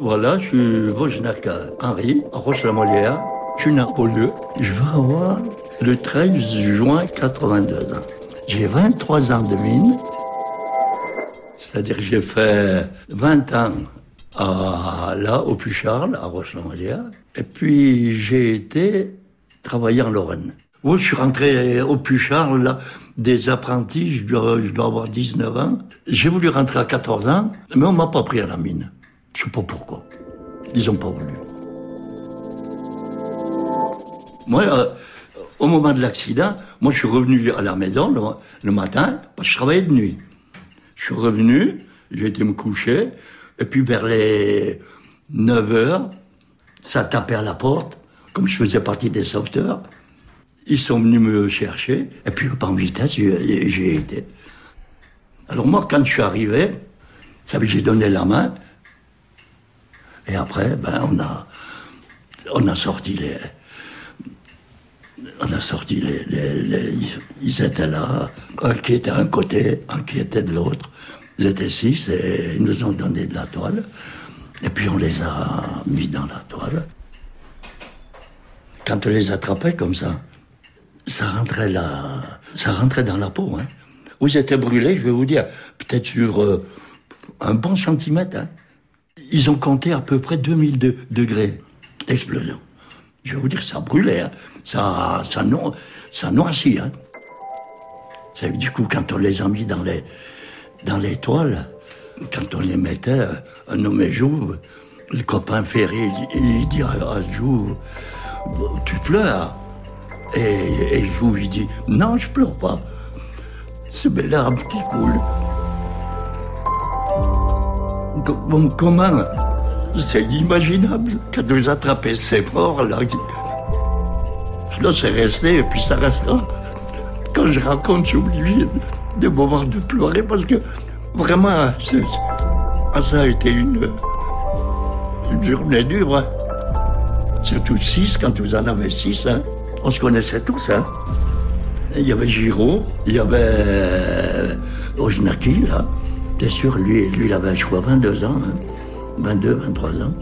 Voilà, je suis Henri, à Roche-la-Molière. Je suis Beaulieu. Je vais avoir le 13 juin 82 ans. J'ai 23 ans de mine. C'est-à-dire que j'ai fait 20 ans à, là, au Puy-Charles, à Roche-la-Molière. Et puis, j'ai été travailler en Lorraine. Oui, je suis rentré au Puy-Charles, là, des apprentis, je dois, je dois avoir 19 ans. J'ai voulu rentrer à 14 ans, mais on m'a pas pris à la mine. Je sais pas pourquoi. Ils ont pas voulu. Moi, euh, au moment de l'accident, moi, je suis revenu à la maison le, matin, parce que je travaillais de nuit. Je suis revenu, j'ai été me coucher, et puis vers les 9 heures, ça tapait à la porte, comme je faisais partie des sauveteurs. Ils sont venus me chercher, et puis en vitesse, j'ai été. Alors moi, quand je suis arrivé, j'ai donné la main, et après, ben, on a, on a sorti les, on a sorti les, ils étaient là, un qui était d'un côté, un qui était de l'autre. Ils étaient six et ils nous ont donné de la toile. Et puis on les a mis dans la toile. Quand on les attrapait comme ça, ça rentrait là, ça rentrait dans la peau. Hein. Vous étiez brûlés, je vais vous dire, peut-être sur euh, un bon centimètre. Hein. Ils ont compté à peu près 2000 degrés d'explosion. Je vais vous dire, ça brûlait, hein. ça, ça, no, ça noircit. Hein. Du coup, quand on les a mis dans les, dans les toiles, quand on les mettait, un homme joue, le copain Ferry, il, dit à, Jou, tu pleures. Et, et Jou, il dit, non, je pleure pas. C'est mes larmes qui coulent. Comment C'est inimaginable quand nous attraper ces morts là. C'est resté et puis ça restera. Quand je raconte, j'oublie des moments de pleurer parce que vraiment, ah, ça a été une, une journée dure. Hein. Surtout six, quand vous en avez six. Hein. On se connaissait tous. Hein. Il y avait Giraud, il y avait euh, Ojnaki, là. Bien sûr, lui, lui il avait, je crois, 22 ans. 22, 23 ans.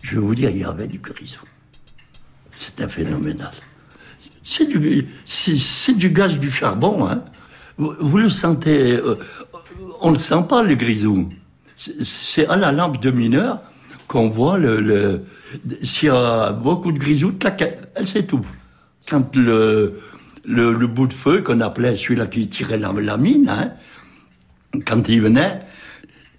Je vais vous dire, il y avait du grisou. C'était phénoménal. C'est du, c'est, du gaz du charbon. Hein. Vous, le sentez. Euh, on ne le sent pas, le grisou. C'est, à la lampe de mineur qu'on voit le. s'il y a beaucoup de grisou, elle s'étouffe. Quand le, le, bout de feu qu'on appelait celui-là qui tirait la, mine, hein, quand il venait,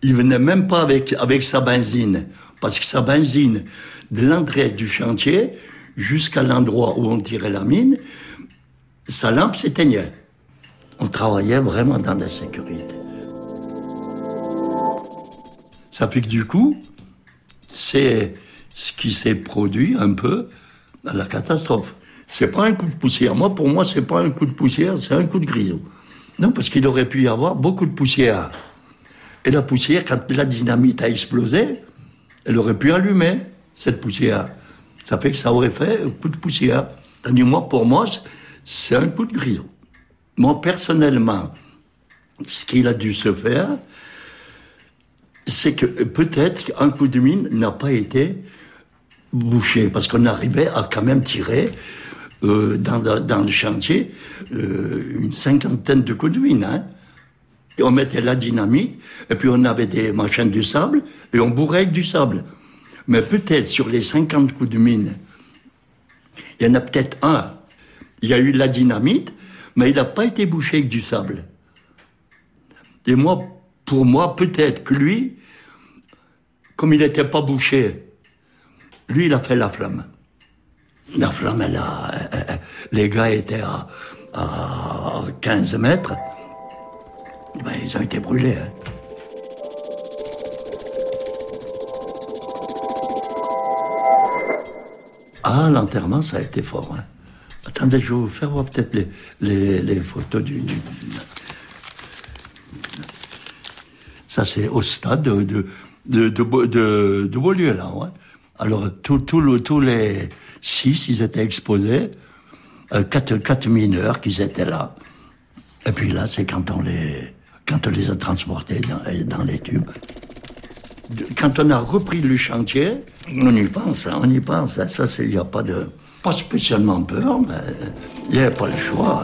il venait même pas avec, sa benzine parce que sa benzine, de l'entrée du chantier jusqu'à l'endroit où on tirait la mine, sa lampe s'éteignait. On travaillait vraiment dans la sécurité. Ça fait que du coup, c'est ce qui s'est produit un peu à la catastrophe. C'est pas un coup de poussière. Moi, pour moi, c'est pas un coup de poussière, c'est un coup de grisou. Non, parce qu'il aurait pu y avoir beaucoup de poussière. Et la poussière, quand la dynamite a explosé, elle aurait pu allumer cette poussière. Ça fait que ça aurait fait un coup de poussière. Tandis moi, pour moi, c'est un coup de grisou. Moi, personnellement, ce qu'il a dû se faire, c'est que peut-être qu'un coup de mine n'a pas été bouché, parce qu'on arrivait à quand même tirer euh, dans, le chantier euh, une cinquantaine de coups de mine. Hein on mettait la dynamite, et puis on avait des machines du sable, et on bourrait avec du sable. Mais peut-être sur les 50 coups de mine, il y en a peut-être un. Il y a eu de la dynamite, mais il n'a pas été bouché avec du sable. Et moi, pour moi, peut-être que lui, comme il n'était pas bouché, lui, il a fait la flamme. La flamme, elle a, les gars étaient à, à 15 mètres. Ben, ils ont été brûlés. Hein. Ah, l'enterrement, ça a été fort. Hein. Attendez, je vais vous faire voir peut-être les, photos du. Ça, c'est au stade de, de, de, Beaulieu, là. Ouais. Alors, tous les six, ils étaient exposés. Euh, quatre, mineurs qui étaient là. Et puis là, c'est quand on les quand on les a transportés dans, dans les tubes. Quand on a repris le chantier, on y pense, hein, on y pense. Ça, il n'y a pas de, pas spécialement peur, mais il n'y a pas le choix.